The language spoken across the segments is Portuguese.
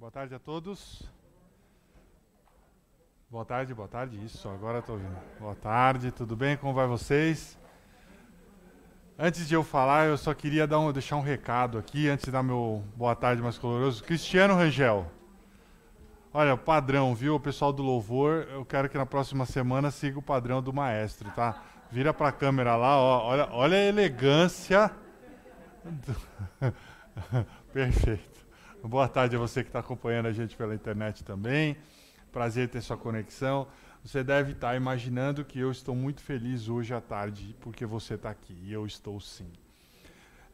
Boa tarde a todos. Boa tarde, boa tarde. Isso, agora estou ouvindo. Boa tarde, tudo bem? Como vai vocês? Antes de eu falar, eu só queria dar um, deixar um recado aqui, antes de dar meu boa tarde mais coloroso. Cristiano Rangel. Olha, padrão, viu? O pessoal do Louvor, eu quero que na próxima semana siga o padrão do maestro, tá? Vira para a câmera lá, ó, olha, olha a elegância. Perfeito. Boa tarde a você que está acompanhando a gente pela internet também. Prazer ter sua conexão. Você deve estar tá imaginando que eu estou muito feliz hoje à tarde porque você está aqui. E eu estou sim.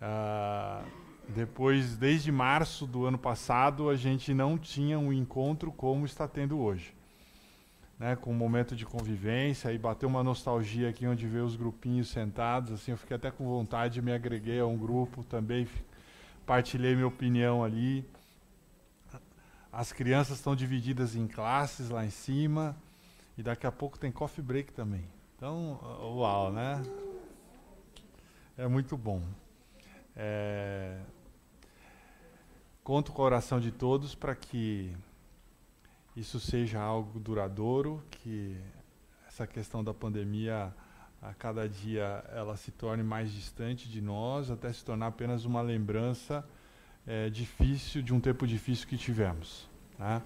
Uh, depois, desde março do ano passado, a gente não tinha um encontro como está tendo hoje. Né, com um momento de convivência e bateu uma nostalgia aqui onde vê os grupinhos sentados, assim, eu fiquei até com vontade, me agreguei a um grupo também, partilhei minha opinião ali. As crianças estão divididas em classes lá em cima. E daqui a pouco tem coffee break também. Então, uau, né? É muito bom. É... Conto com a oração de todos para que isso seja algo duradouro, que essa questão da pandemia a cada dia ela se torne mais distante de nós, até se tornar apenas uma lembrança é, difícil de um tempo difícil que tivemos. Tá?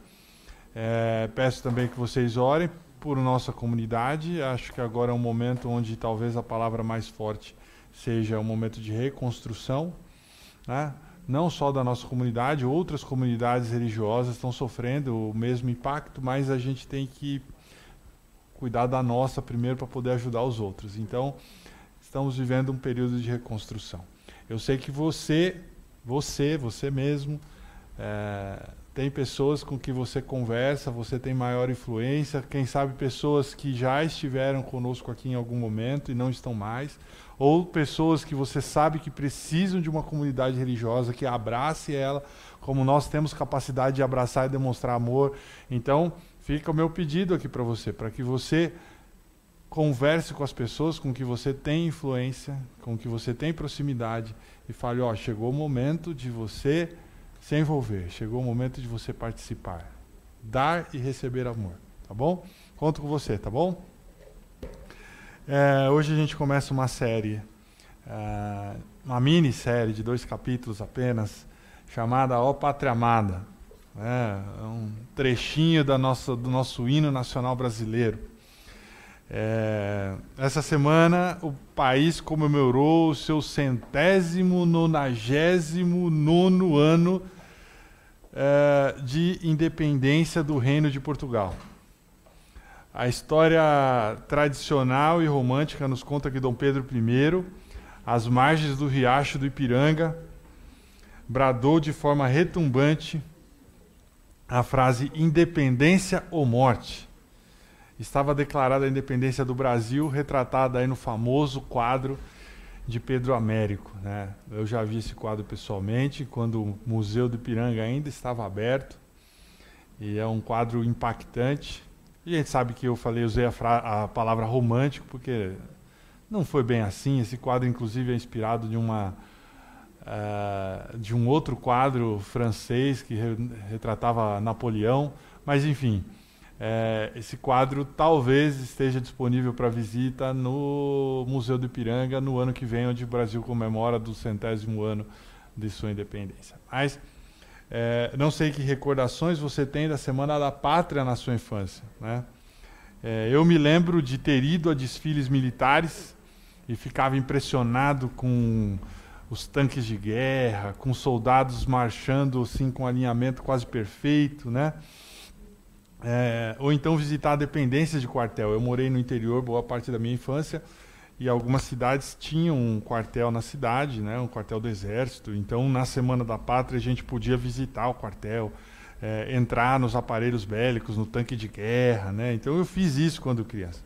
É, peço também que vocês orem por nossa comunidade. Acho que agora é um momento onde talvez a palavra mais forte seja um momento de reconstrução, né? não só da nossa comunidade, outras comunidades religiosas estão sofrendo o mesmo impacto, mas a gente tem que cuidar da nossa primeiro para poder ajudar os outros. Então, estamos vivendo um período de reconstrução. Eu sei que você, você, você mesmo, é, tem pessoas com que você conversa, você tem maior influência, quem sabe pessoas que já estiveram conosco aqui em algum momento e não estão mais, ou pessoas que você sabe que precisam de uma comunidade religiosa que abrace ela, como nós temos capacidade de abraçar e demonstrar amor. Então, fica o meu pedido aqui para você, para que você converse com as pessoas com que você tem influência, com que você tem proximidade e fale, ó, chegou o momento de você se envolver. Chegou o momento de você participar. Dar e receber amor. Tá bom? Conto com você, tá bom? É, hoje a gente começa uma série, é, uma minissérie de dois capítulos apenas, chamada Ó Pátria Amada. É, um trechinho da nossa, do nosso hino nacional brasileiro. É, essa semana o país comemorou o seu centésimo nonagésimo nono ano é, de independência do Reino de Portugal. A história tradicional e romântica nos conta que Dom Pedro I, às margens do riacho do Ipiranga, bradou de forma retumbante a frase independência ou morte estava declarada a independência do Brasil, retratada aí no famoso quadro de Pedro Américo. Né? Eu já vi esse quadro pessoalmente, quando o Museu do Ipiranga ainda estava aberto. E é um quadro impactante. E a gente sabe que eu falei, usei a, a palavra romântico, porque não foi bem assim. Esse quadro, inclusive, é inspirado de uma. Uh, de um outro quadro francês que re retratava Napoleão, mas enfim, é, esse quadro talvez esteja disponível para visita no Museu do Ipiranga no ano que vem, onde o Brasil comemora do centésimo ano de sua independência. Mas é, não sei que recordações você tem da Semana da Pátria na sua infância. Né? É, eu me lembro de ter ido a desfiles militares e ficava impressionado com os tanques de guerra, com soldados marchando assim com alinhamento quase perfeito, né? É, ou então visitar dependências de quartel. Eu morei no interior boa parte da minha infância e algumas cidades tinham um quartel na cidade, né, um quartel do exército. Então, na Semana da Pátria, a gente podia visitar o quartel, é, entrar nos aparelhos bélicos, no tanque de guerra. Né? Então, eu fiz isso quando criança.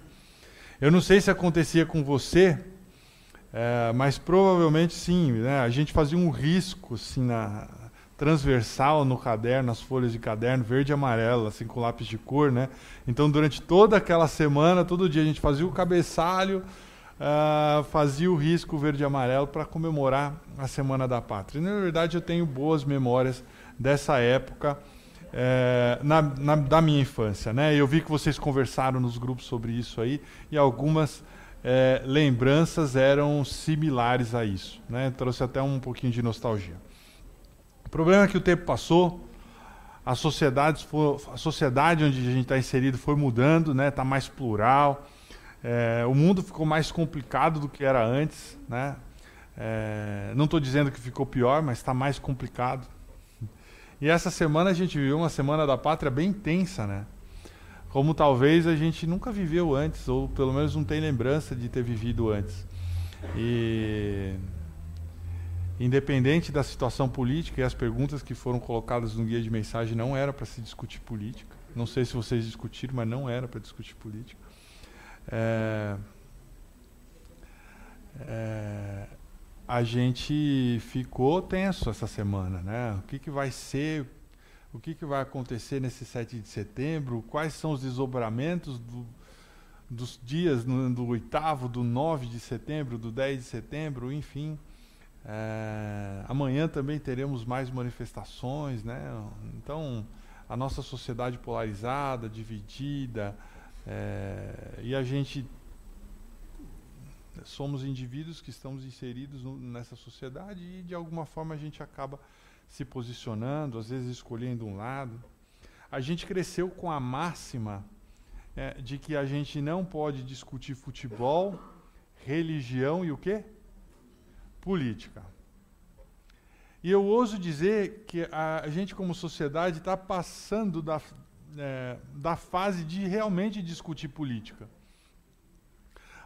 Eu não sei se acontecia com você, é, mas provavelmente sim. Né? A gente fazia um risco assim, na, transversal no caderno, nas folhas de caderno, verde e amarelo, assim com lápis de cor, né? Então durante toda aquela semana, todo dia a gente fazia o cabeçalho, uh, fazia o risco verde e amarelo para comemorar a Semana da Pátria. E, na verdade eu tenho boas memórias dessa época é, na, na, da minha infância. Né? Eu vi que vocês conversaram nos grupos sobre isso aí e algumas é, lembranças eram similares a isso. Né? Trouxe até um pouquinho de nostalgia. Problema é que o tempo passou, a sociedade, a sociedade onde a gente está inserido foi mudando, está né? Tá mais plural, é, o mundo ficou mais complicado do que era antes. Né? É, não estou dizendo que ficou pior, mas está mais complicado. E essa semana a gente viveu uma semana da pátria bem intensa, né? Como talvez a gente nunca viveu antes, ou pelo menos não tem lembrança de ter vivido antes. E independente da situação política e as perguntas que foram colocadas no guia de mensagem não era para se discutir política. Não sei se vocês discutiram, mas não era para discutir política. É, é, a gente ficou tenso essa semana, né? O que, que vai ser, o que, que vai acontecer nesse 7 de setembro, quais são os desdobramentos do, dos dias no, do 8 do 9 de setembro, do 10 de setembro, enfim. É, amanhã também teremos mais manifestações, né? Então, a nossa sociedade polarizada, dividida, é, e a gente somos indivíduos que estamos inseridos nessa sociedade e de alguma forma a gente acaba se posicionando, às vezes escolhendo um lado. A gente cresceu com a máxima é, de que a gente não pode discutir futebol, religião e o quê? Política. E eu ouso dizer que a, gente, como sociedade, está passando da, é, da fase de realmente discutir política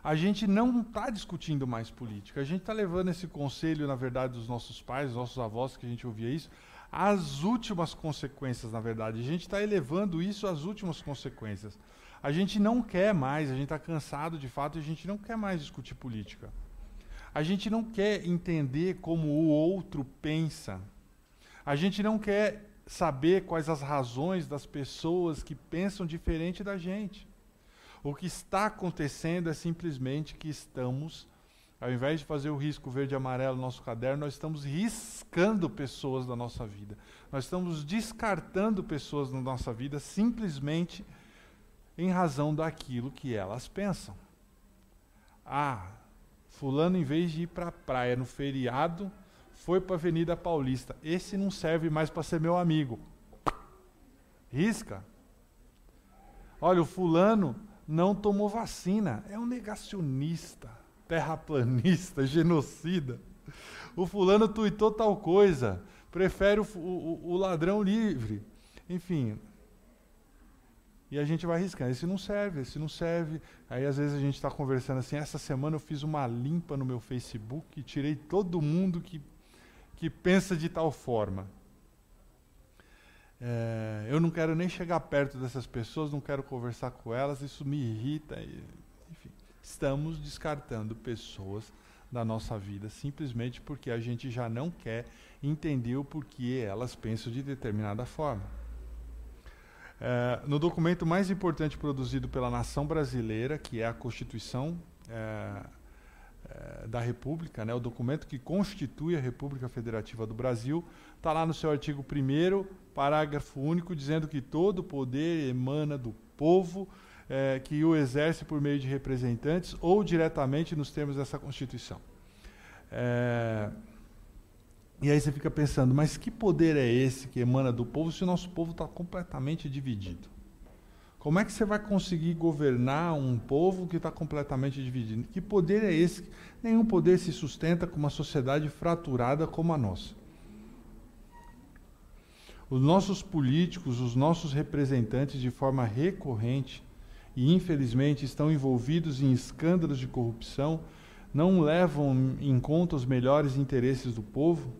a gente não está discutindo mais política. A gente está levando esse conselho, na verdade, dos nossos pais, dos nossos avós, que a gente ouvia isso, às últimas consequências, na verdade. A gente está elevando isso às últimas consequências. A gente não quer mais, a gente está cansado de fato, a gente não quer mais discutir política. A gente não quer entender como o outro pensa. A gente não quer saber quais as razões das pessoas que pensam diferente da gente. O que está acontecendo é simplesmente que estamos, ao invés de fazer o risco verde e amarelo no nosso caderno, nós estamos riscando pessoas da nossa vida. Nós estamos descartando pessoas na nossa vida simplesmente em razão daquilo que elas pensam. Ah, fulano em vez de ir para a praia no feriado, foi para a Avenida Paulista. Esse não serve mais para ser meu amigo. Risca. Olha, o fulano não tomou vacina. É um negacionista, terraplanista, genocida. O fulano tuitou tal coisa, prefere o, o, o ladrão livre. Enfim. E a gente vai arriscando. Esse não serve, esse não serve. Aí às vezes a gente está conversando assim. Essa semana eu fiz uma limpa no meu Facebook e tirei todo mundo que, que pensa de tal forma. É, eu não quero nem chegar perto dessas pessoas, não quero conversar com elas, isso me irrita. E, enfim, estamos descartando pessoas da nossa vida simplesmente porque a gente já não quer entender o porquê elas pensam de determinada forma. É, no documento mais importante produzido pela nação brasileira, que é a Constituição é, é, da República, né, o documento que constitui a República Federativa do Brasil, está lá no seu artigo 1 parágrafo único, dizendo que todo poder emana do povo, é, que o exerce por meio de representantes ou diretamente nos termos dessa Constituição. É, e aí você fica pensando, mas que poder é esse que emana do povo se o nosso povo está completamente dividido? Como é que você vai conseguir governar um povo que está completamente dividido? Que poder é esse? Nenhum poder se sustenta com uma sociedade fraturada como a nossa. Os nossos políticos, os nossos representantes, de forma recorrente e infelizmente estão envolvidos em escândalos de corrupção, não levam em conta os melhores interesses do povo.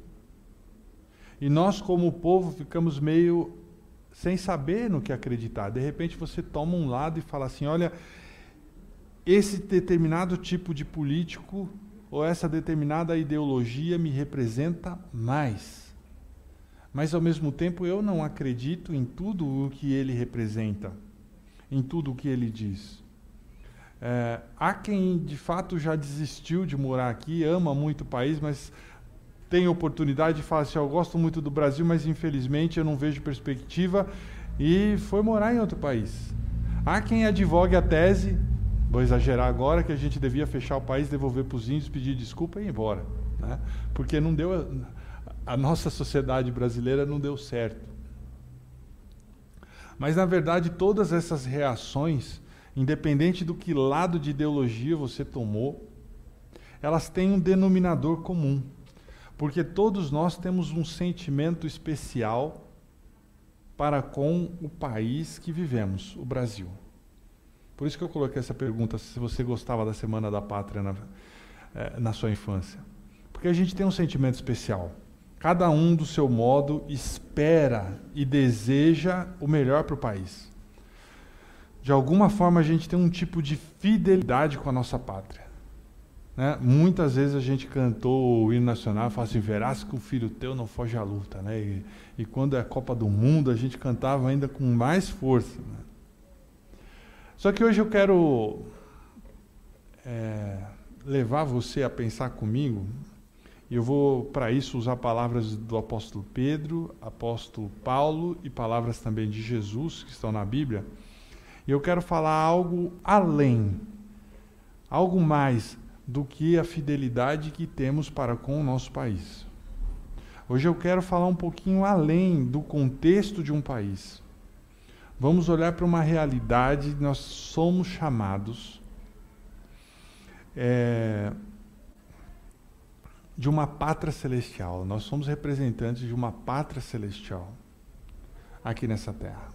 E nós, como povo, ficamos meio sem saber no que acreditar. De repente você toma um lado e fala assim: olha, esse determinado tipo de político ou essa determinada ideologia me representa mais mas ao mesmo tempo eu não acredito em tudo o que ele representa, em tudo o que ele diz. É, há quem de fato já desistiu de morar aqui, ama muito o país, mas tem oportunidade e fala assim: Eu gosto muito do Brasil, mas infelizmente eu não vejo perspectiva e foi morar em outro país. Há quem advogue a tese, vou exagerar agora, que a gente devia fechar o país, devolver para os índios, pedir desculpa e ir embora. Né? Porque não deu. A nossa sociedade brasileira não deu certo. Mas, na verdade, todas essas reações, independente do que lado de ideologia você tomou, elas têm um denominador comum. Porque todos nós temos um sentimento especial para com o país que vivemos, o Brasil. Por isso que eu coloquei essa pergunta, se você gostava da Semana da Pátria na, é, na sua infância. Porque a gente tem um sentimento especial. Cada um do seu modo espera e deseja o melhor para o país. De alguma forma a gente tem um tipo de fidelidade com a nossa pátria. Né? Muitas vezes a gente cantou o hino nacional e falou assim, verás que o filho teu não foge à luta. Né? E, e, quando é a Copa do Mundo, a gente cantava ainda com mais força. Né? Só que hoje eu quero é, levar você a pensar comigo, e eu vou, para isso, usar palavras do apóstolo Pedro, apóstolo Paulo e palavras também de Jesus, que estão na Bíblia. E eu quero falar algo além, algo mais do que a fidelidade que temos para com o nosso país. Hoje eu quero falar um pouquinho além do contexto de um país. Vamos olhar para uma realidade, nós somos chamados é, de uma pátria celestial. Nós somos representantes de uma pátria celestial aqui nessa terra.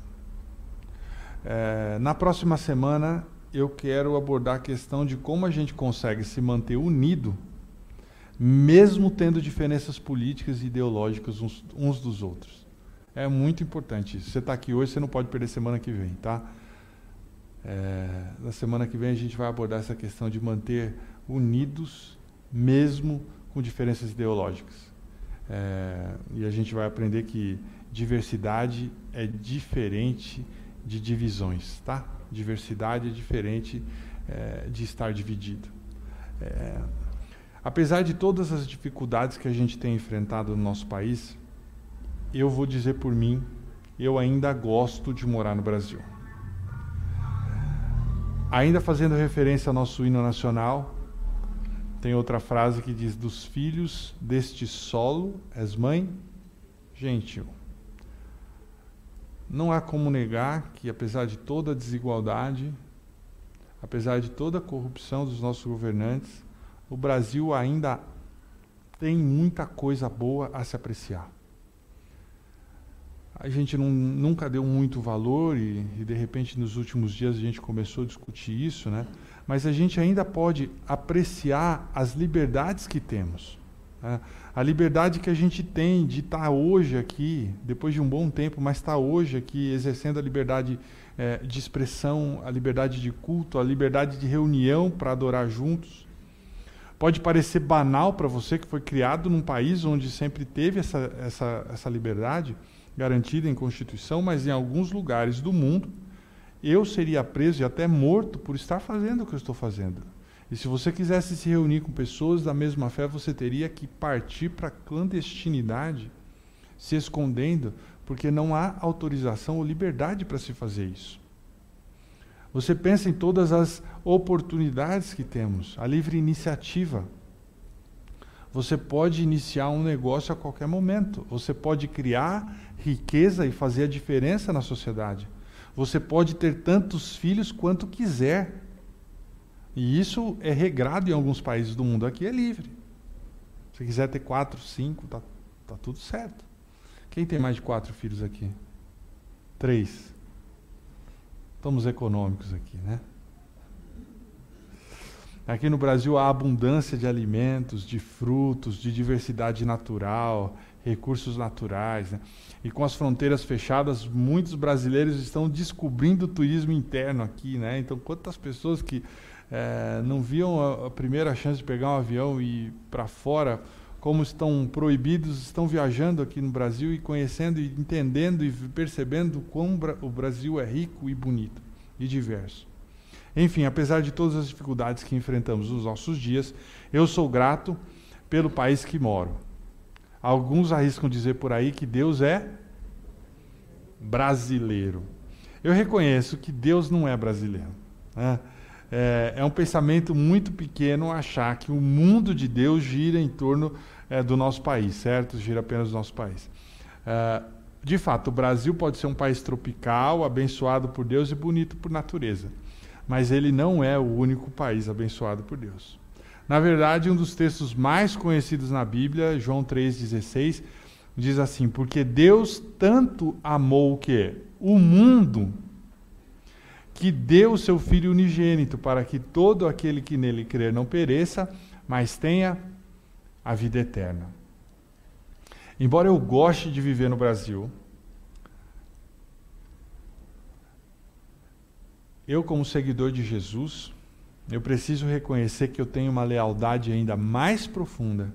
É, na próxima semana eu quero abordar a questão de como a gente consegue se manter unido, mesmo tendo diferenças políticas e ideológicas uns, uns dos outros. É muito importante isso. Você está aqui hoje, você não pode perder semana que vem, tá? É, na semana que vem a gente vai abordar essa questão de manter unidos, mesmo com diferenças ideológicas. É, e a gente vai aprender que diversidade é diferente de divisões, tá? Diversidade é diferente é, de estar dividido. É, apesar de todas as dificuldades que a gente tem enfrentado no nosso país, eu vou dizer por mim, eu ainda gosto de morar no Brasil. Ainda fazendo referência ao nosso hino nacional, tem outra frase que diz: Dos filhos deste solo és mãe gentil. Não há como negar que, apesar de toda a desigualdade, apesar de toda a corrupção dos nossos governantes, o Brasil ainda tem muita coisa boa a se apreciar. A gente não, nunca deu muito valor e, e, de repente, nos últimos dias a gente começou a discutir isso, né? mas a gente ainda pode apreciar as liberdades que temos. Né? A liberdade que a gente tem de estar hoje aqui, depois de um bom tempo, mas estar hoje aqui exercendo a liberdade é, de expressão, a liberdade de culto, a liberdade de reunião para adorar juntos. Pode parecer banal para você que foi criado num país onde sempre teve essa, essa, essa liberdade garantida em Constituição, mas em alguns lugares do mundo eu seria preso e até morto por estar fazendo o que eu estou fazendo. E se você quisesse se reunir com pessoas da mesma fé, você teria que partir para a clandestinidade, se escondendo, porque não há autorização ou liberdade para se fazer isso. Você pensa em todas as oportunidades que temos, a livre iniciativa. Você pode iniciar um negócio a qualquer momento. Você pode criar riqueza e fazer a diferença na sociedade. Você pode ter tantos filhos quanto quiser. E isso é regrado em alguns países do mundo. Aqui é livre. Se quiser ter quatro, cinco, tá, tá tudo certo. Quem tem mais de quatro filhos aqui? Três. Estamos econômicos aqui, né? Aqui no Brasil há abundância de alimentos, de frutos, de diversidade natural, recursos naturais. Né? E com as fronteiras fechadas, muitos brasileiros estão descobrindo o turismo interno aqui. Né? Então, quantas pessoas que é, não viam a, primeira chance de pegar um avião e ir para fora, como estão proibidos, estão viajando aqui no Brasil e conhecendo e entendendo e percebendo como o Brasil é rico e bonito e diverso. Enfim, apesar de todas as dificuldades que enfrentamos nos nossos dias, eu sou grato pelo país que moro. Alguns arriscam dizer por aí que Deus é brasileiro. Eu reconheço que Deus não é brasileiro. Né? É, é, um pensamento muito pequeno achar que o mundo de Deus gira em torno é, do nosso país, certo? Gira apenas do nosso país. É, de fato, o Brasil pode ser um país tropical, abençoado por Deus e bonito por natureza. Mas ele não é o único país abençoado por Deus. Na verdade, um dos textos mais conhecidos na Bíblia, João 3,16, diz assim: Porque Deus tanto amou o que? O mundo, que deu o seu Filho unigênito, para que todo aquele que nele crer não pereça, mas tenha a vida eterna. Embora eu goste de viver no Brasil, eu, como seguidor de Jesus, eu preciso reconhecer que eu tenho uma lealdade ainda mais profunda,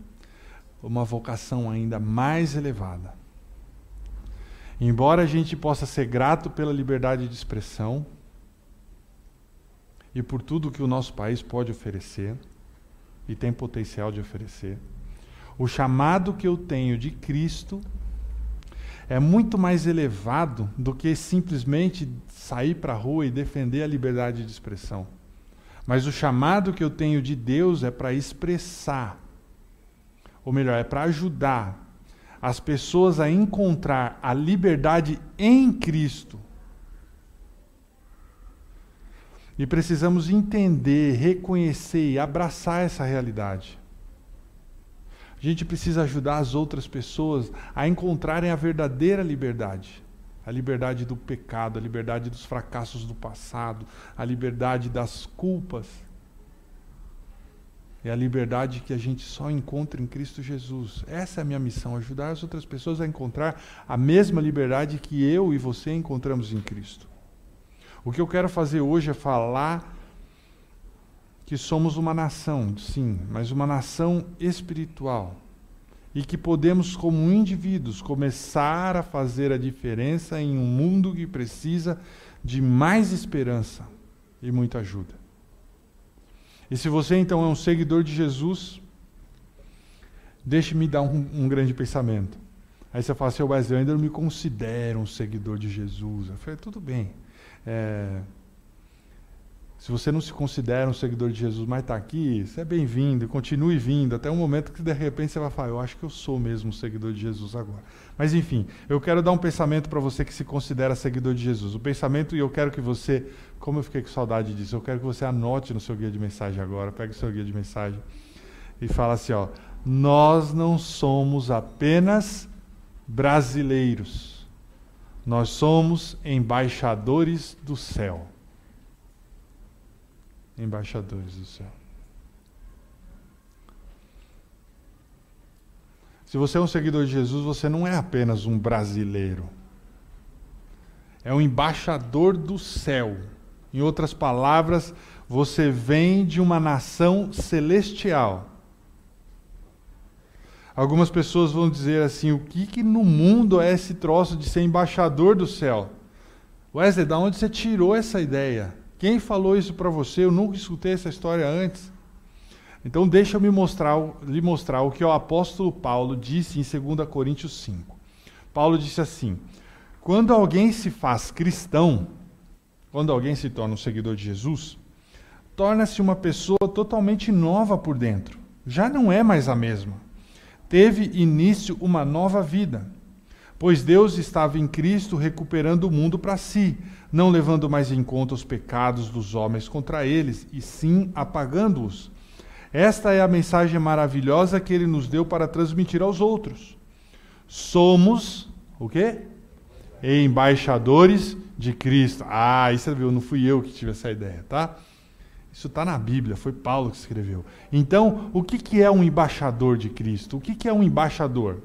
uma vocação ainda mais elevada. Embora a gente possa ser grato pela liberdade de expressão e por tudo que o nosso país pode oferecer e tem potencial de oferecer, o chamado que eu tenho de Cristo é muito mais elevado do que simplesmente sair para a rua e defender a liberdade de expressão. Mas o chamado que eu tenho de Deus é para expressar, ou melhor, é para ajudar as pessoas a encontrar a liberdade em Cristo. E precisamos entender, reconhecer e abraçar essa realidade. A gente precisa ajudar as outras pessoas a encontrarem a verdadeira liberdade a liberdade do pecado, a liberdade dos fracassos do passado, a liberdade das culpas. É a liberdade que a gente só encontra em Cristo Jesus. Essa é a minha missão, ajudar as outras pessoas a encontrar a mesma liberdade que eu e você encontramos em Cristo. O que eu quero fazer hoje é falar que somos uma nação, sim, mas uma nação espiritual e que podemos, como indivíduos, começar a fazer a diferença em um mundo que precisa de mais esperança e muita ajuda. E se você então é um seguidor de Jesus, deixe-me dar um, um, grande pensamento. Aí você fala assim, mas eu ainda não me considero um seguidor de Jesus. Eu falei, tudo bem. É, se você não se considera um seguidor de Jesus, mas está aqui, você é bem-vindo, continue vindo, até o momento que de repente você vai falar, eu acho que eu sou mesmo um seguidor de Jesus agora. Mas enfim, eu quero dar um pensamento para você que se considera seguidor de Jesus. O pensamento, e eu quero que você, como eu fiquei com saudade disso, eu quero que você anote no seu guia de mensagem agora, pegue o seu guia de mensagem e fala assim, ó, nós não somos apenas brasileiros, nós somos embaixadores do céu embaixadores do céu. Se você é um seguidor de Jesus, você não é apenas um brasileiro. É um embaixador do céu. Em outras palavras, você vem de uma nação celestial. Algumas pessoas vão dizer assim: o que, que no mundo é esse troço de ser embaixador do céu? Wesley, da onde você tirou essa ideia? Quem falou isso para você? Eu nunca escutei essa história antes. Então deixa eu me mostrar, lhe mostrar o que o apóstolo Paulo disse em 2 Coríntios 5. Paulo disse assim: Quando alguém se faz cristão, quando alguém se torna um seguidor de Jesus, torna-se uma pessoa totalmente nova por dentro. Já não é mais a mesma. Teve início uma nova vida, pois Deus estava em Cristo recuperando o mundo para si não levando mais em conta os pecados dos homens contra eles, e sim apagando-os. Esta é a mensagem maravilhosa que ele nos deu para transmitir aos outros. Somos o quê? Embaixadores de Cristo. Ah, isso viu, não fui eu que tive essa ideia, tá? Isso está na Bíblia, foi Paulo que escreveu. Então, o que, que é um embaixador de Cristo? O que, que é um embaixador?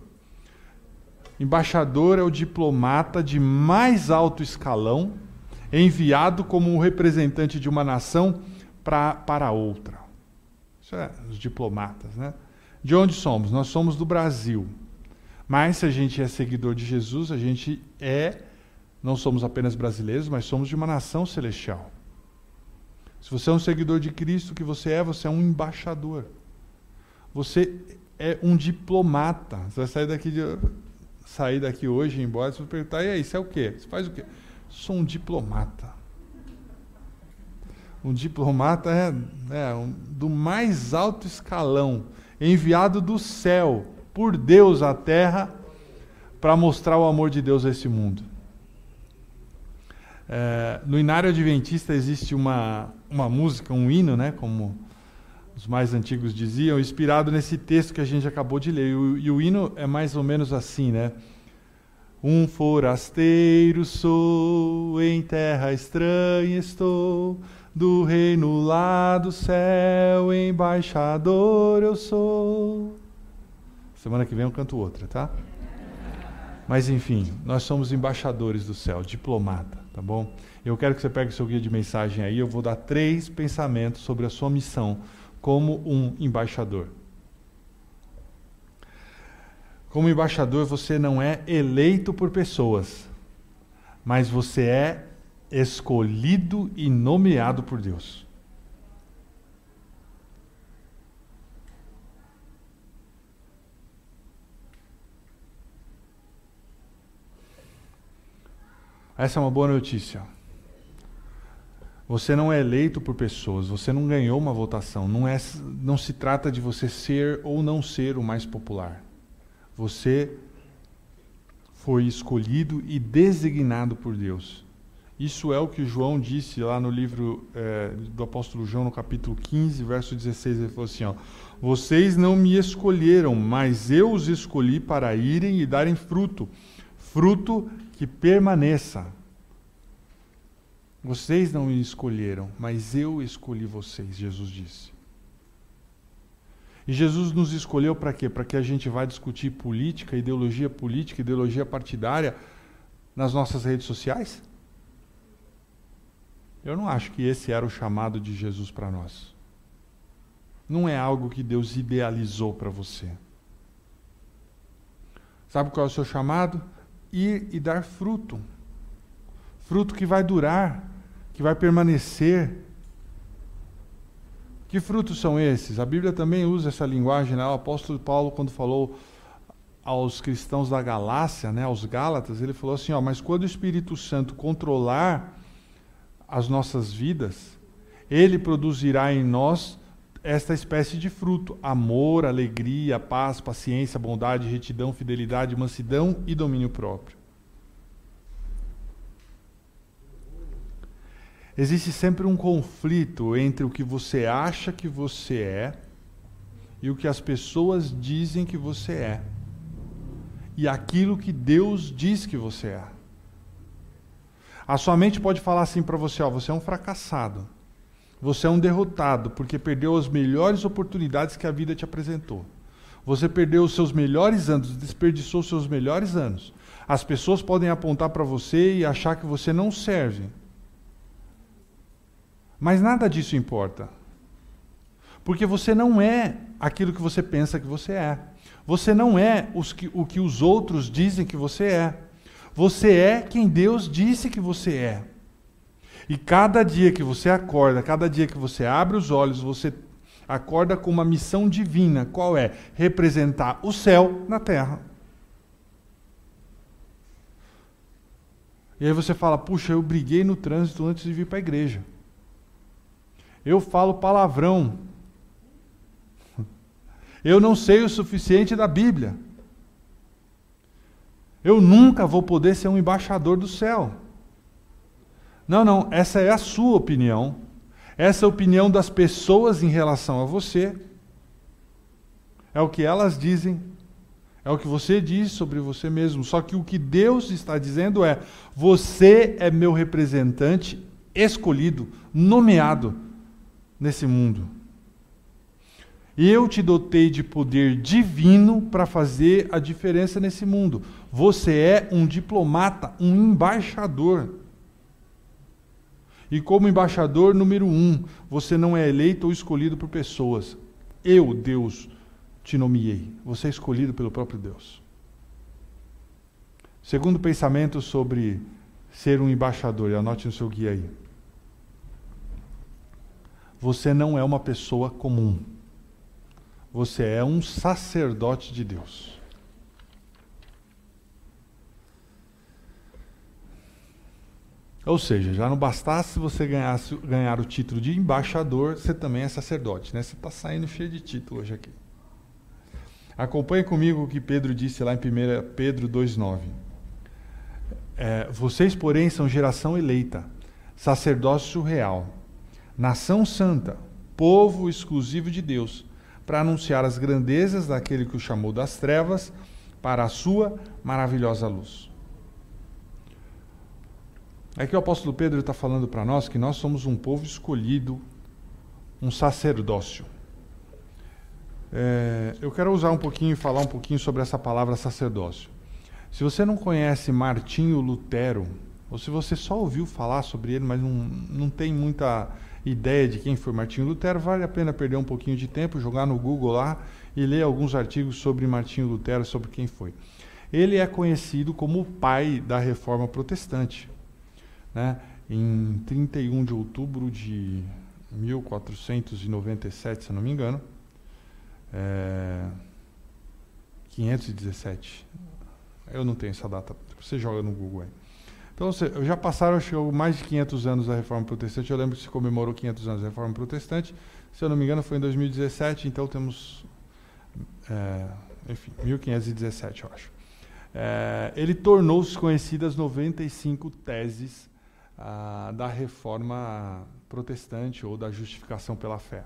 Embaixador é o diplomata de mais alto escalão enviado como um representante de uma nação pra, para outra. Isso é os diplomatas, né? De onde somos? Nós somos do Brasil. Mas se a gente é seguidor de Jesus, a gente é, não somos apenas brasileiros, mas somos de uma nação celestial. Se você é um seguidor de Cristo, que você é? Você é um embaixador. Você é um diplomata. Você vai sair daqui, de, sair daqui hoje, embora, você vai perguntar, e aí, você é o quê? Você faz o quê? Sou um diplomata. Um diplomata é, é um, do mais alto escalão, enviado do céu por Deus à terra para mostrar o amor de Deus a esse mundo. É, no Inário Adventista existe uma, uma música, um hino, né, como os mais antigos diziam, inspirado nesse texto que a gente acabou de ler. E o, e o hino é mais ou menos assim, né? Um forasteiro sou, em terra estranha estou, do reino lá do céu, embaixador eu sou. Semana que vem eu canto outra, tá? Mas enfim, nós somos embaixadores do céu, diplomata, tá bom? Eu quero que você pegue seu guia de mensagem aí, eu vou dar três pensamentos sobre a sua missão como um embaixador. Como embaixador, você não é eleito por pessoas, mas você é escolhido e nomeado por Deus. Essa é uma boa notícia. Você não é eleito por pessoas, você não ganhou uma votação. Não, é, não se trata de você ser ou não ser o mais popular. Você foi escolhido e designado por Deus. Isso é o que João disse lá no livro é, do apóstolo João, no capítulo 15, verso 16. Ele falou assim: ó, Vocês não me escolheram, mas eu os escolhi para irem e darem fruto fruto que permaneça. Vocês não me escolheram, mas eu escolhi vocês, Jesus disse. E Jesus nos escolheu para quê? Para que a gente vá discutir política, ideologia política, ideologia partidária nas nossas redes sociais? Eu não acho que esse era o chamado de Jesus para nós. Não é algo que Deus idealizou para você. Sabe qual é o seu chamado? Ir e dar fruto. Fruto que vai durar, que vai permanecer. Que frutos são esses? A Bíblia também usa essa linguagem, né? O apóstolo Paulo, quando falou aos cristãos da Galácia, né, aos Gálatas, ele falou assim: ó, mas quando o Espírito Santo controlar as nossas vidas, ele produzirá em nós esta espécie de fruto: amor, alegria, paz, paciência, bondade, retidão, fidelidade, mansidão e domínio próprio. existe sempre um conflito entre o que você acha que você é e o que as pessoas dizem que você é, e aquilo que Deus diz que você é. A sua mente pode falar assim para você: ó, você é um fracassado, você é um derrotado, porque perdeu as melhores oportunidades que a vida te apresentou. Você perdeu os seus melhores anos, desperdiçou os seus melhores anos. As pessoas podem apontar para você e achar que você não serve mas nada disso importa. Porque você não é aquilo que você pensa que você é. Você não é que, o que os outros dizem que você é. Você é quem Deus disse que você é. E cada dia que você acorda, cada dia que você abre os olhos, você acorda com uma missão divina. Qual é? Representar o céu na terra. E aí você fala: puxa, eu briguei no trânsito antes de vir para a igreja. Eu falo palavrão. Eu não sei o suficiente da Bíblia. Eu nunca vou poder ser um embaixador do céu. Não, não, essa é a sua opinião. Essa é a opinião das pessoas em relação a você. É o que elas dizem. É o que você diz sobre você mesmo. Só que o que Deus está dizendo é: você é meu representante escolhido, nomeado nesse mundo. Eu te dotei de poder divino para fazer a diferença nesse mundo. Você é um diplomata, um embaixador. E como embaixador número um, você não é eleito ou escolhido por pessoas. Eu, Deus, te nomeei. Você é escolhido pelo próprio Deus. Segundo pensamento sobre ser um embaixador, anote no seu guia aí. Você não é uma pessoa comum. você é um sacerdote de Deus. Ou seja, já não bastasse você ganhar, ganhar o título de embaixador, você também é sacerdote, né? Você está saindo cheio de título hoje aqui. Acompanhe comigo o que Pedro disse lá em 1 Pedro 2,9. É, vocês, porém, são geração eleita, sacerdócio real, nação santa, povo exclusivo de Deus, para anunciar as grandezas daquele que o chamou das trevas para a sua maravilhosa luz. Aqui o apóstolo Pedro está falando para nós que nós somos um povo escolhido, um sacerdócio. É, eu quero usar um pouquinho e falar um pouquinho sobre essa palavra sacerdócio. Se você não conhece Martinho Lutero, ou se você só ouviu falar sobre ele, mas não, não tem muita ideia de quem foi Martinho Lutero, vale a pena perder um pouquinho de tempo, jogar no Google lá e ler alguns artigos sobre Martinho Lutero, sobre quem foi. Ele é conhecido como o pai da reforma protestante. Né? Em 31 de outubro de 1497, se não me engano, é, 517. Eu não tenho essa data. Você joga no Google aí. Então, já passaram acho, mais de 500 anos da Reforma Protestante. Eu lembro que se comemorou 500 anos da Reforma Protestante. Se eu não me engano, foi em 2017. Então, temos, é, enfim, 1517, eu acho. É, ele tornou-se conhecidas 95 teses da Reforma Protestante ou da justificação pela fé.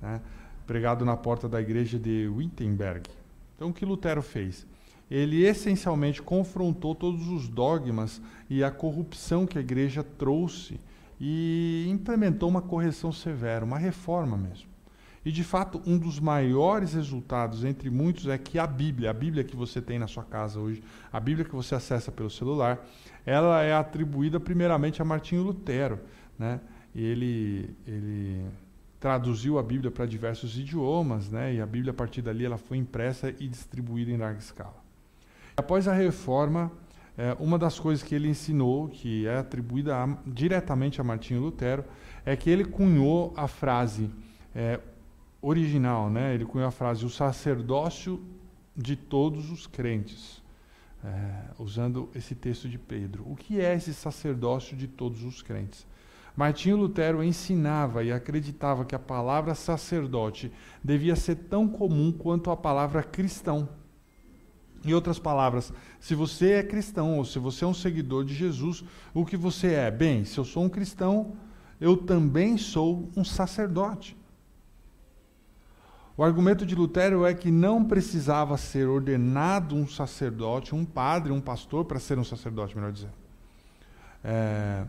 Né? pregado na porta da igreja de Wittenberg. Então, o que Lutero fez? Ele essencialmente confrontou todos os dogmas e a corrupção que a igreja trouxe e implementou uma correção severa, uma reforma mesmo. E de fato, um dos maiores resultados entre muitos é que a Bíblia, a Bíblia que você tem na sua casa hoje, a Bíblia que você acessa pelo celular, ela é atribuída primeiramente a Martinho Lutero, né? E ele ele traduziu a Bíblia para diversos idiomas, né? E a Bíblia a partir dali ela foi impressa e distribuída em larga escala. Após a reforma, é, uma das coisas que ele ensinou, que é atribuída a, diretamente a Martinho Lutero, é que ele cunhou a frase é, original, né? Ele cunhou a frase o sacerdócio de todos os crentes, é, usando esse texto de Pedro. O que é esse sacerdócio de todos os crentes? Martinho Lutero ensinava e acreditava que a palavra sacerdote devia ser tão comum quanto a palavra cristão. Em outras palavras, se você é cristão ou se você é um seguidor de Jesus, o que você é? Bem, se eu sou um cristão, eu também sou um sacerdote. O argumento de Lutero é que não precisava ser ordenado um sacerdote, um padre, um pastor, para ser um sacerdote, melhor dizer. É,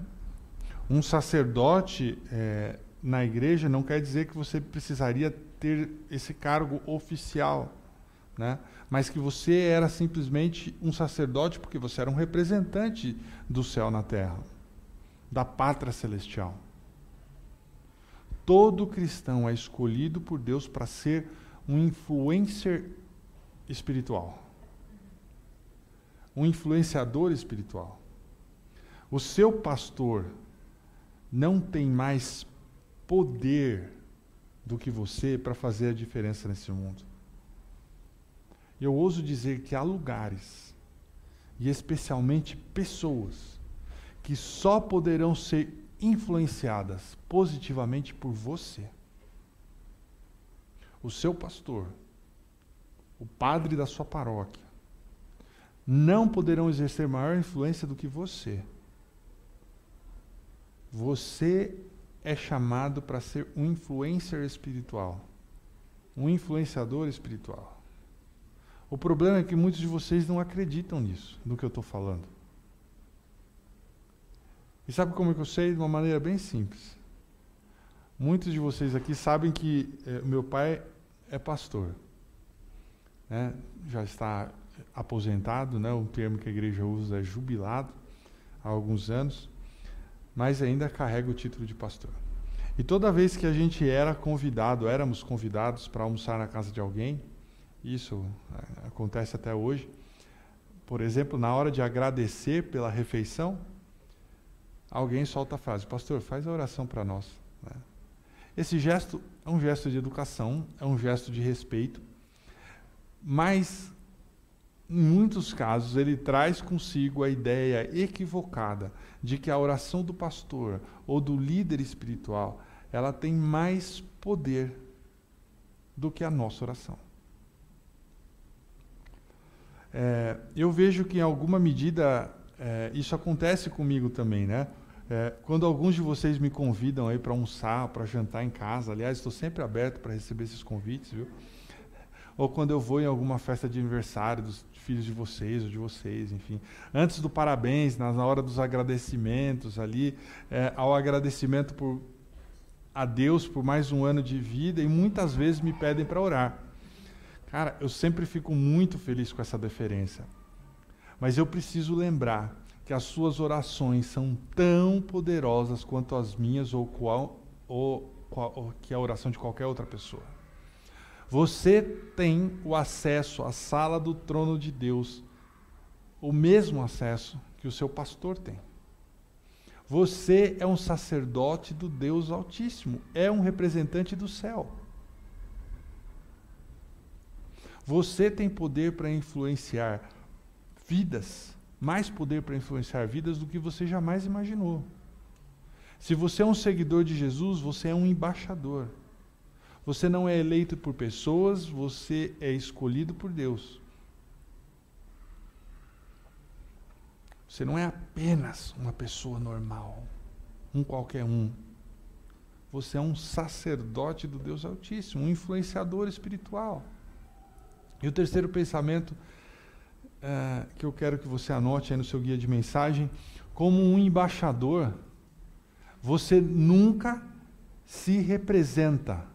um sacerdote é, na igreja não quer dizer que você precisaria ter esse cargo oficial, né? mas que você era simplesmente um sacerdote porque você era um representante do céu na terra, da pátria celestial. Todo cristão é escolhido por Deus para ser um influencer espiritual, um influenciador espiritual. O seu pastor não tem mais poder do que você para fazer a diferença nesse mundo. Eu ouso dizer que há lugares, e especialmente pessoas, que só poderão ser influenciadas positivamente por você. O seu pastor, o padre da sua paróquia, não poderão exercer maior influência do que você você é chamado para ser um influencer espiritual, um influenciador espiritual. O problema é que muitos de vocês não acreditam nisso, no que eu estou falando. E sabe como é eu sei? De uma maneira bem simples. Muitos de vocês aqui sabem que eh, meu pai é pastor. Né? Já está aposentado, né? o termo que a igreja usa é jubilado há alguns anos mas ainda carrega o título de pastor. E toda vez que a gente era convidado, éramos convidados para almoçar na casa de alguém, isso é, acontece até hoje. Por exemplo, na hora de agradecer pela refeição, alguém solta a frase: Pastor, faz a oração para nós. Né? Esse gesto é um gesto de educação, é um gesto de respeito, mas em muitos casos ele traz consigo a ideia equivocada de que a oração do pastor ou do líder espiritual, ela tem mais poder do que a nossa oração. É, eu vejo que em alguma medida é, isso acontece comigo também, né? É, quando alguns de vocês me convidam aí para almoçar, para jantar em casa, aliás, estou sempre aberto para receber esses convites, viu? Ou quando eu vou em alguma festa de aniversário dos filhos de vocês ou de vocês, enfim. Antes do parabéns, na, hora dos agradecimentos ali, é, ao agradecimento por, a Deus por mais um ano de vida e muitas vezes me pedem para orar. Cara, eu sempre fico muito feliz com essa deferência. Mas eu preciso lembrar que as suas orações são tão poderosas quanto as minhas ou, qual, ou, qual, ou que a oração de qualquer outra pessoa. Você tem o acesso à sala do trono de Deus, o mesmo acesso que o seu pastor tem. Você é um sacerdote do Deus Altíssimo, é um representante do céu. Você tem poder para influenciar vidas, mais poder para influenciar vidas do que você jamais imaginou. Se você é um seguidor de Jesus, você é um embaixador. Você não é eleito por pessoas, você é escolhido por Deus. Você não é apenas uma pessoa normal, um qualquer um. Você é um sacerdote do Deus Altíssimo, um influenciador espiritual. E o terceiro pensamento é, que eu quero que você anote aí no seu guia de mensagem, como um embaixador, você nunca se representa.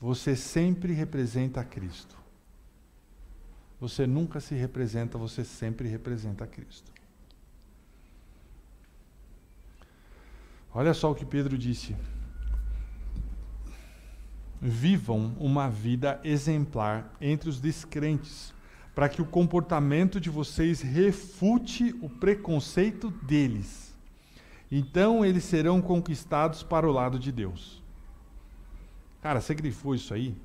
Você sempre representa Cristo. Você nunca se representa, você sempre representa Cristo. Olha só o que Pedro disse vivam uma vida exemplar entre os descrentes, para que o comportamento de vocês refute o preconceito deles. Então eles serão conquistados para o lado de Deus. Cara, você grifou isso aí?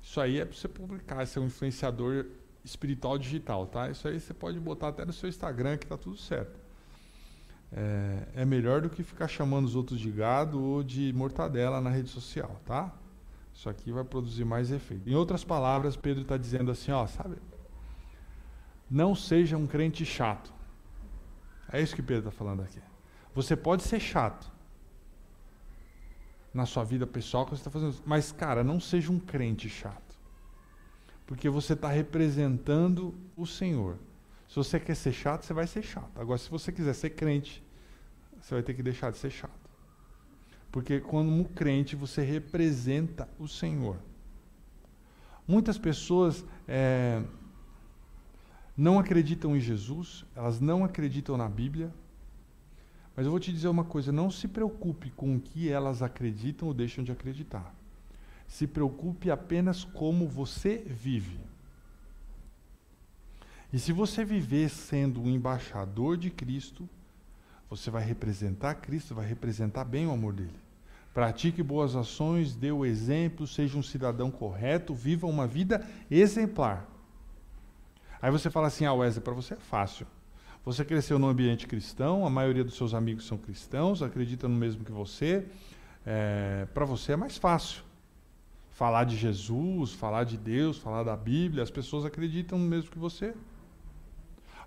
Isso aí é para você publicar, ser é um influenciador espiritual digital, tá? Isso aí você pode botar até no seu Instagram que tá tudo certo é, é, melhor do que ficar chamando os outros de gado ou de mortadela na rede social, tá? Isso aqui vai produzir mais efeito. Em outras palavras, Pedro está dizendo assim, ó, sabe? Não seja um crente chato. É isso que Pedro está falando aqui. Você pode ser chato na sua vida pessoal que você está fazendo, mas cara, não seja um crente chato, porque você está representando o Senhor. Se você quer ser chato, você vai ser chato. Agora, se você quiser ser crente, você vai ter que deixar de ser chato. Porque como crente, você representa o Senhor. Muitas pessoas é, não acreditam em Jesus, elas não acreditam na Bíblia. Mas eu vou te dizer uma coisa: não se preocupe com o que elas acreditam ou deixam de acreditar. Se preocupe apenas como você vive. E se você viver sendo um embaixador de Cristo, você vai representar Cristo, vai representar bem o amor dele. Pratique boas ações, dê o exemplo, seja um cidadão correto, viva uma vida exemplar. Aí você fala assim: ah, Wesley, para você é fácil. Você cresceu num ambiente cristão, a maioria dos seus amigos são cristãos, acreditam no mesmo que você. É, para você é mais fácil. Falar de Jesus, falar de Deus, falar da Bíblia, as pessoas acreditam no mesmo que você.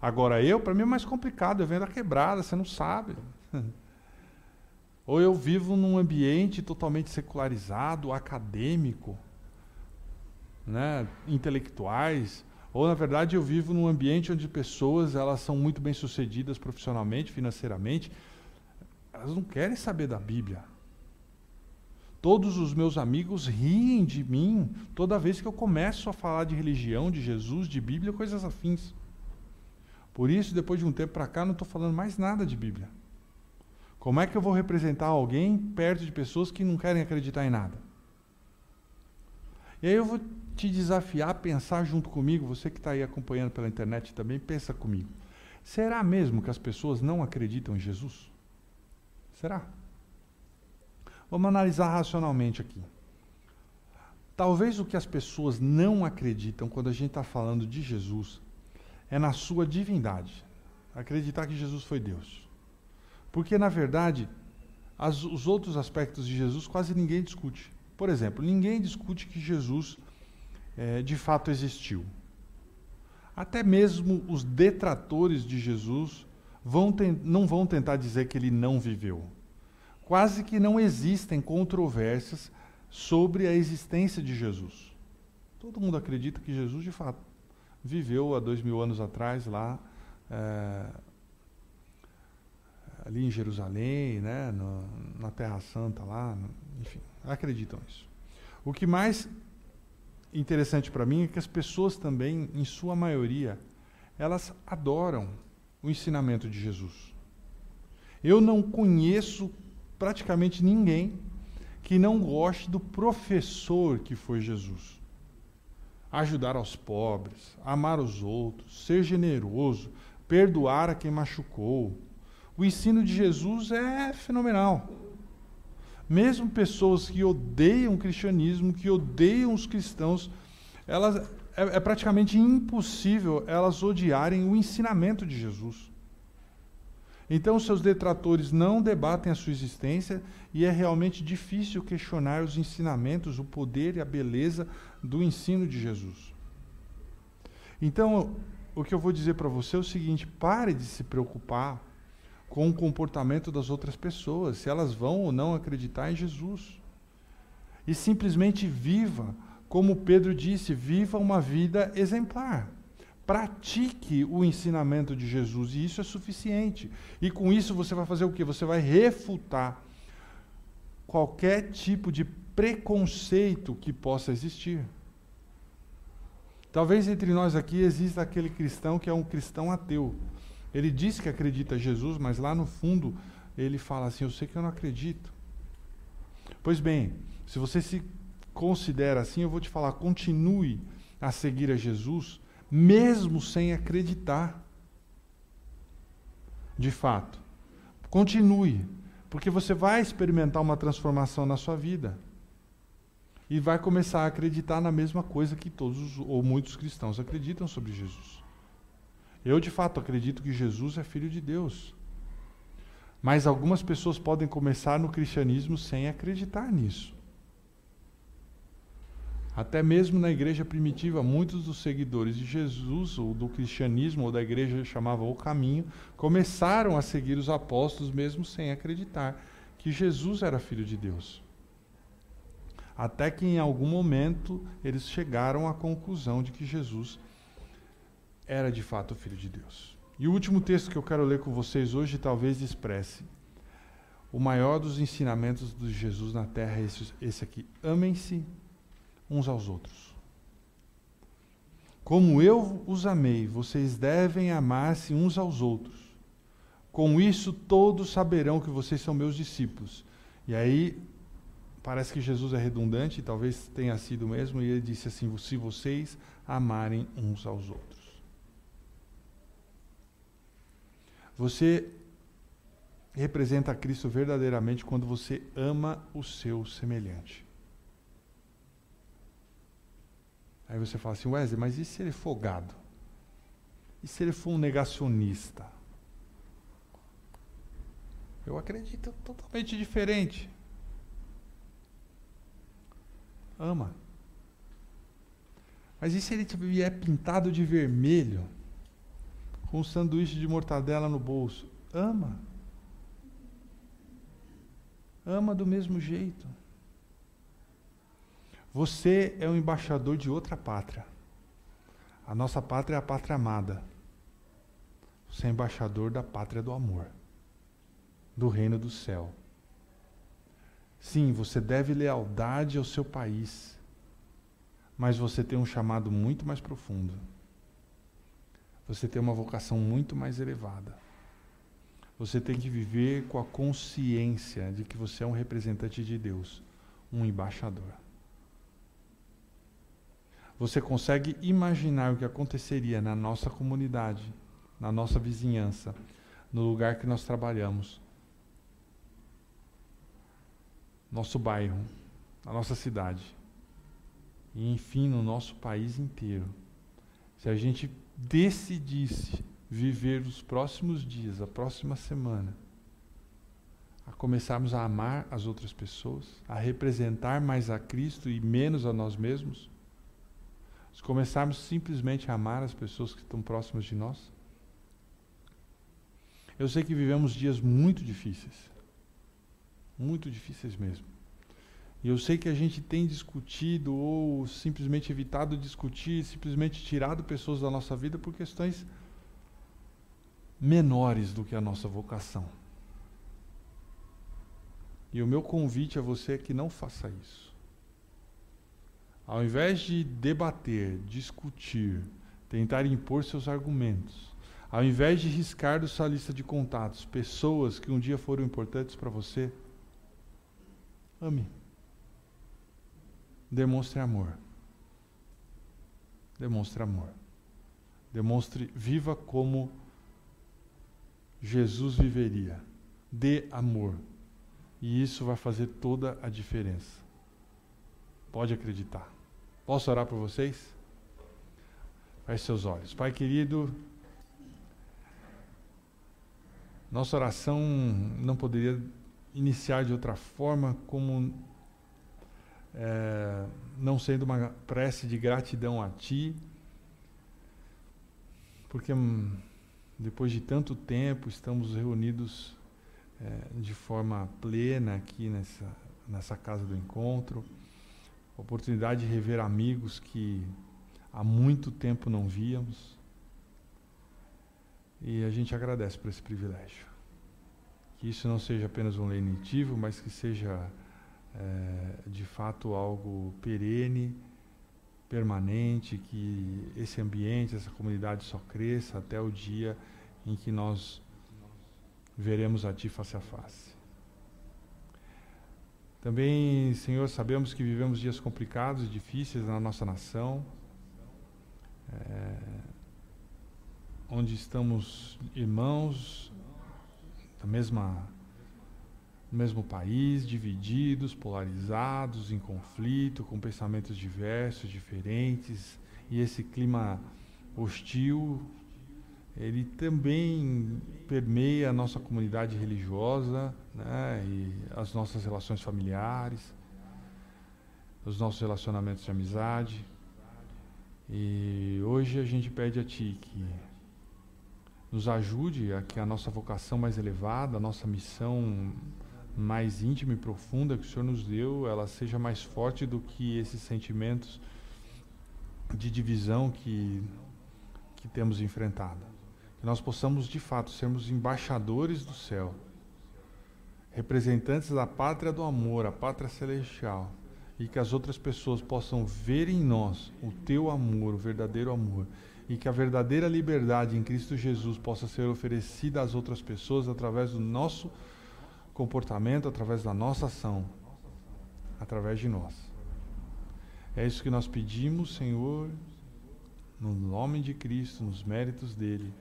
Agora eu, para mim é mais complicado, eu venho da quebrada, você não sabe. Ou eu vivo num ambiente totalmente secularizado, acadêmico, né, intelectuais, ou na verdade eu vivo num ambiente onde pessoas elas são muito bem sucedidas profissionalmente, financeiramente, elas não querem saber da Bíblia. Todos os meus amigos riem de mim toda vez que eu começo a falar de religião, de Jesus, de Bíblia, coisas afins. Por isso, depois de um tempo para cá, não estou falando mais nada de Bíblia. Como é que eu vou representar alguém perto de pessoas que não querem acreditar em nada? E aí eu vou te desafiar a pensar junto comigo, você que está aí acompanhando pela internet também, pensa comigo. Será mesmo que as pessoas não acreditam em Jesus? Será? Vamos analisar racionalmente aqui. Talvez o que as pessoas não acreditam quando a gente está falando de Jesus é na sua divindade. Acreditar que Jesus foi Deus. Porque, na verdade, as, os outros aspectos de Jesus quase ninguém discute. Por exemplo, ninguém discute que Jesus é, de fato existiu. Até mesmo os detratores de Jesus vão não vão tentar dizer que ele não viveu. Quase que não existem controvérsias sobre a existência de Jesus. Todo mundo acredita que Jesus, de fato, viveu há dois mil anos atrás lá, é, ali em Jerusalém, né, no, na Terra Santa lá, no, enfim, acreditam nisso. O que mais interessante para mim é que as pessoas também, em sua maioria, elas adoram o ensinamento de Jesus. Eu não conheço praticamente ninguém que não goste do professor que foi Jesus. Ajudar aos pobres, amar os outros, ser generoso, perdoar a quem machucou. O ensino de Jesus é fenomenal. Mesmo pessoas que odeiam o cristianismo, que odeiam os cristãos, elas é, é praticamente impossível elas odiarem o ensinamento de Jesus. Então, seus detratores não debatem a sua existência e é realmente difícil questionar os ensinamentos, o poder e a beleza do ensino de Jesus. Então, o que eu vou dizer para você é o seguinte: pare de se preocupar com o comportamento das outras pessoas, se elas vão ou não acreditar em Jesus. E simplesmente viva, como Pedro disse, viva uma vida exemplar. Pratique o ensinamento de Jesus e isso é suficiente. E com isso você vai fazer o que? Você vai refutar qualquer tipo de preconceito que possa existir. Talvez entre nós aqui exista aquele cristão que é um cristão ateu. Ele diz que acredita em Jesus, mas lá no fundo ele fala assim: Eu sei que eu não acredito. Pois bem, se você se considera assim, eu vou te falar: continue a seguir a Jesus, mesmo sem acreditar. De fato, continue, porque você vai experimentar uma transformação na sua vida e vai começar a acreditar na mesma coisa que todos ou muitos cristãos acreditam sobre Jesus. Eu, de fato, acredito que Jesus é filho de Deus. Mas algumas pessoas podem começar no cristianismo sem acreditar nisso. Até mesmo na igreja primitiva, muitos dos seguidores de Jesus, ou do cristianismo, ou da igreja chamava o caminho, começaram a seguir os apóstolos mesmo sem acreditar que Jesus era filho de Deus. Até que em algum momento eles chegaram à conclusão de que Jesus era de fato o Filho de Deus. E o último texto que eu quero ler com vocês hoje talvez expresse o maior dos ensinamentos de Jesus na terra esse, esse aqui: amem-se uns aos outros. Como eu os amei, vocês devem amar-se uns aos outros. Com isso, todos saberão que vocês são meus discípulos. E aí, parece que Jesus é redundante, talvez tenha sido mesmo, e ele disse assim: se vocês amarem uns aos outros. Você representa Cristo verdadeiramente quando você ama o seu semelhante. Aí você fala assim, Wesley, mas e se ele for gado? E se ele for um negacionista? Eu acredito totalmente diferente. Ama. Mas e se ele vier pintado de vermelho? Com um sanduíche de mortadela no bolso. Ama. Ama do mesmo jeito. Você é um embaixador de outra pátria. A nossa pátria é a pátria amada. Você é embaixador da pátria do amor, do reino do céu. Sim, você deve lealdade ao seu país, mas você tem um chamado muito mais profundo você tem uma vocação muito mais elevada. Você tem que viver com a consciência de que você é um representante de Deus, um embaixador. Você consegue imaginar o que aconteceria na nossa comunidade, na nossa vizinhança, no lugar que nós trabalhamos, nosso bairro, na nossa cidade e, enfim, no nosso país inteiro. Se a gente decidisse viver os próximos dias, a próxima semana, a começarmos a amar as outras pessoas, a representar mais a Cristo e menos a nós mesmos, se começarmos simplesmente a amar as pessoas que estão próximas de nós. Eu sei que vivemos dias muito difíceis, muito difíceis mesmo. E eu sei que a gente tem discutido ou simplesmente evitado discutir, simplesmente tirado pessoas da nossa vida por questões menores do que a nossa vocação. E o meu convite a você é que não faça isso. Ao invés de debater, discutir, tentar impor seus argumentos, ao invés de riscar da sua lista de contatos pessoas que um dia foram importantes para você, ame. Demonstre amor. Demonstre amor. Demonstre, viva como Jesus viveria. Dê amor. E isso vai fazer toda a diferença. Pode acreditar. Posso orar por vocês? Feche seus olhos. Pai querido, nossa oração não poderia iniciar de outra forma como é, não sendo uma prece de gratidão a Ti, porque hum, depois de tanto tempo estamos reunidos é, de forma plena aqui nessa, nessa casa do encontro, oportunidade de rever amigos que há muito tempo não víamos. E a gente agradece por esse privilégio. Que isso não seja apenas um lenitivo, mas que seja é, de fato algo perene, permanente, que esse ambiente, essa comunidade só cresça até o dia em que nós veremos a Ti face a face. Também, Senhor, sabemos que vivemos dias complicados e difíceis na nossa nação, é, onde estamos irmãos da mesma no mesmo país, divididos, polarizados, em conflito, com pensamentos diversos, diferentes, e esse clima hostil, ele também permeia a nossa comunidade religiosa, né, e as nossas relações familiares, os nossos relacionamentos de amizade. E hoje a gente pede a Ti que nos ajude a que a nossa vocação mais elevada, a nossa missão mais íntima e profunda que o Senhor nos deu, ela seja mais forte do que esses sentimentos de divisão que, que temos enfrentado. Que nós possamos, de fato, sermos embaixadores do céu, representantes da pátria do amor, a pátria celestial, e que as outras pessoas possam ver em nós o teu amor, o verdadeiro amor, e que a verdadeira liberdade em Cristo Jesus possa ser oferecida às outras pessoas através do nosso comportamento, através da nossa ação, através de nós. É isso que nós pedimos, Senhor, no nome de Cristo, nos méritos dele.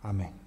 Amém.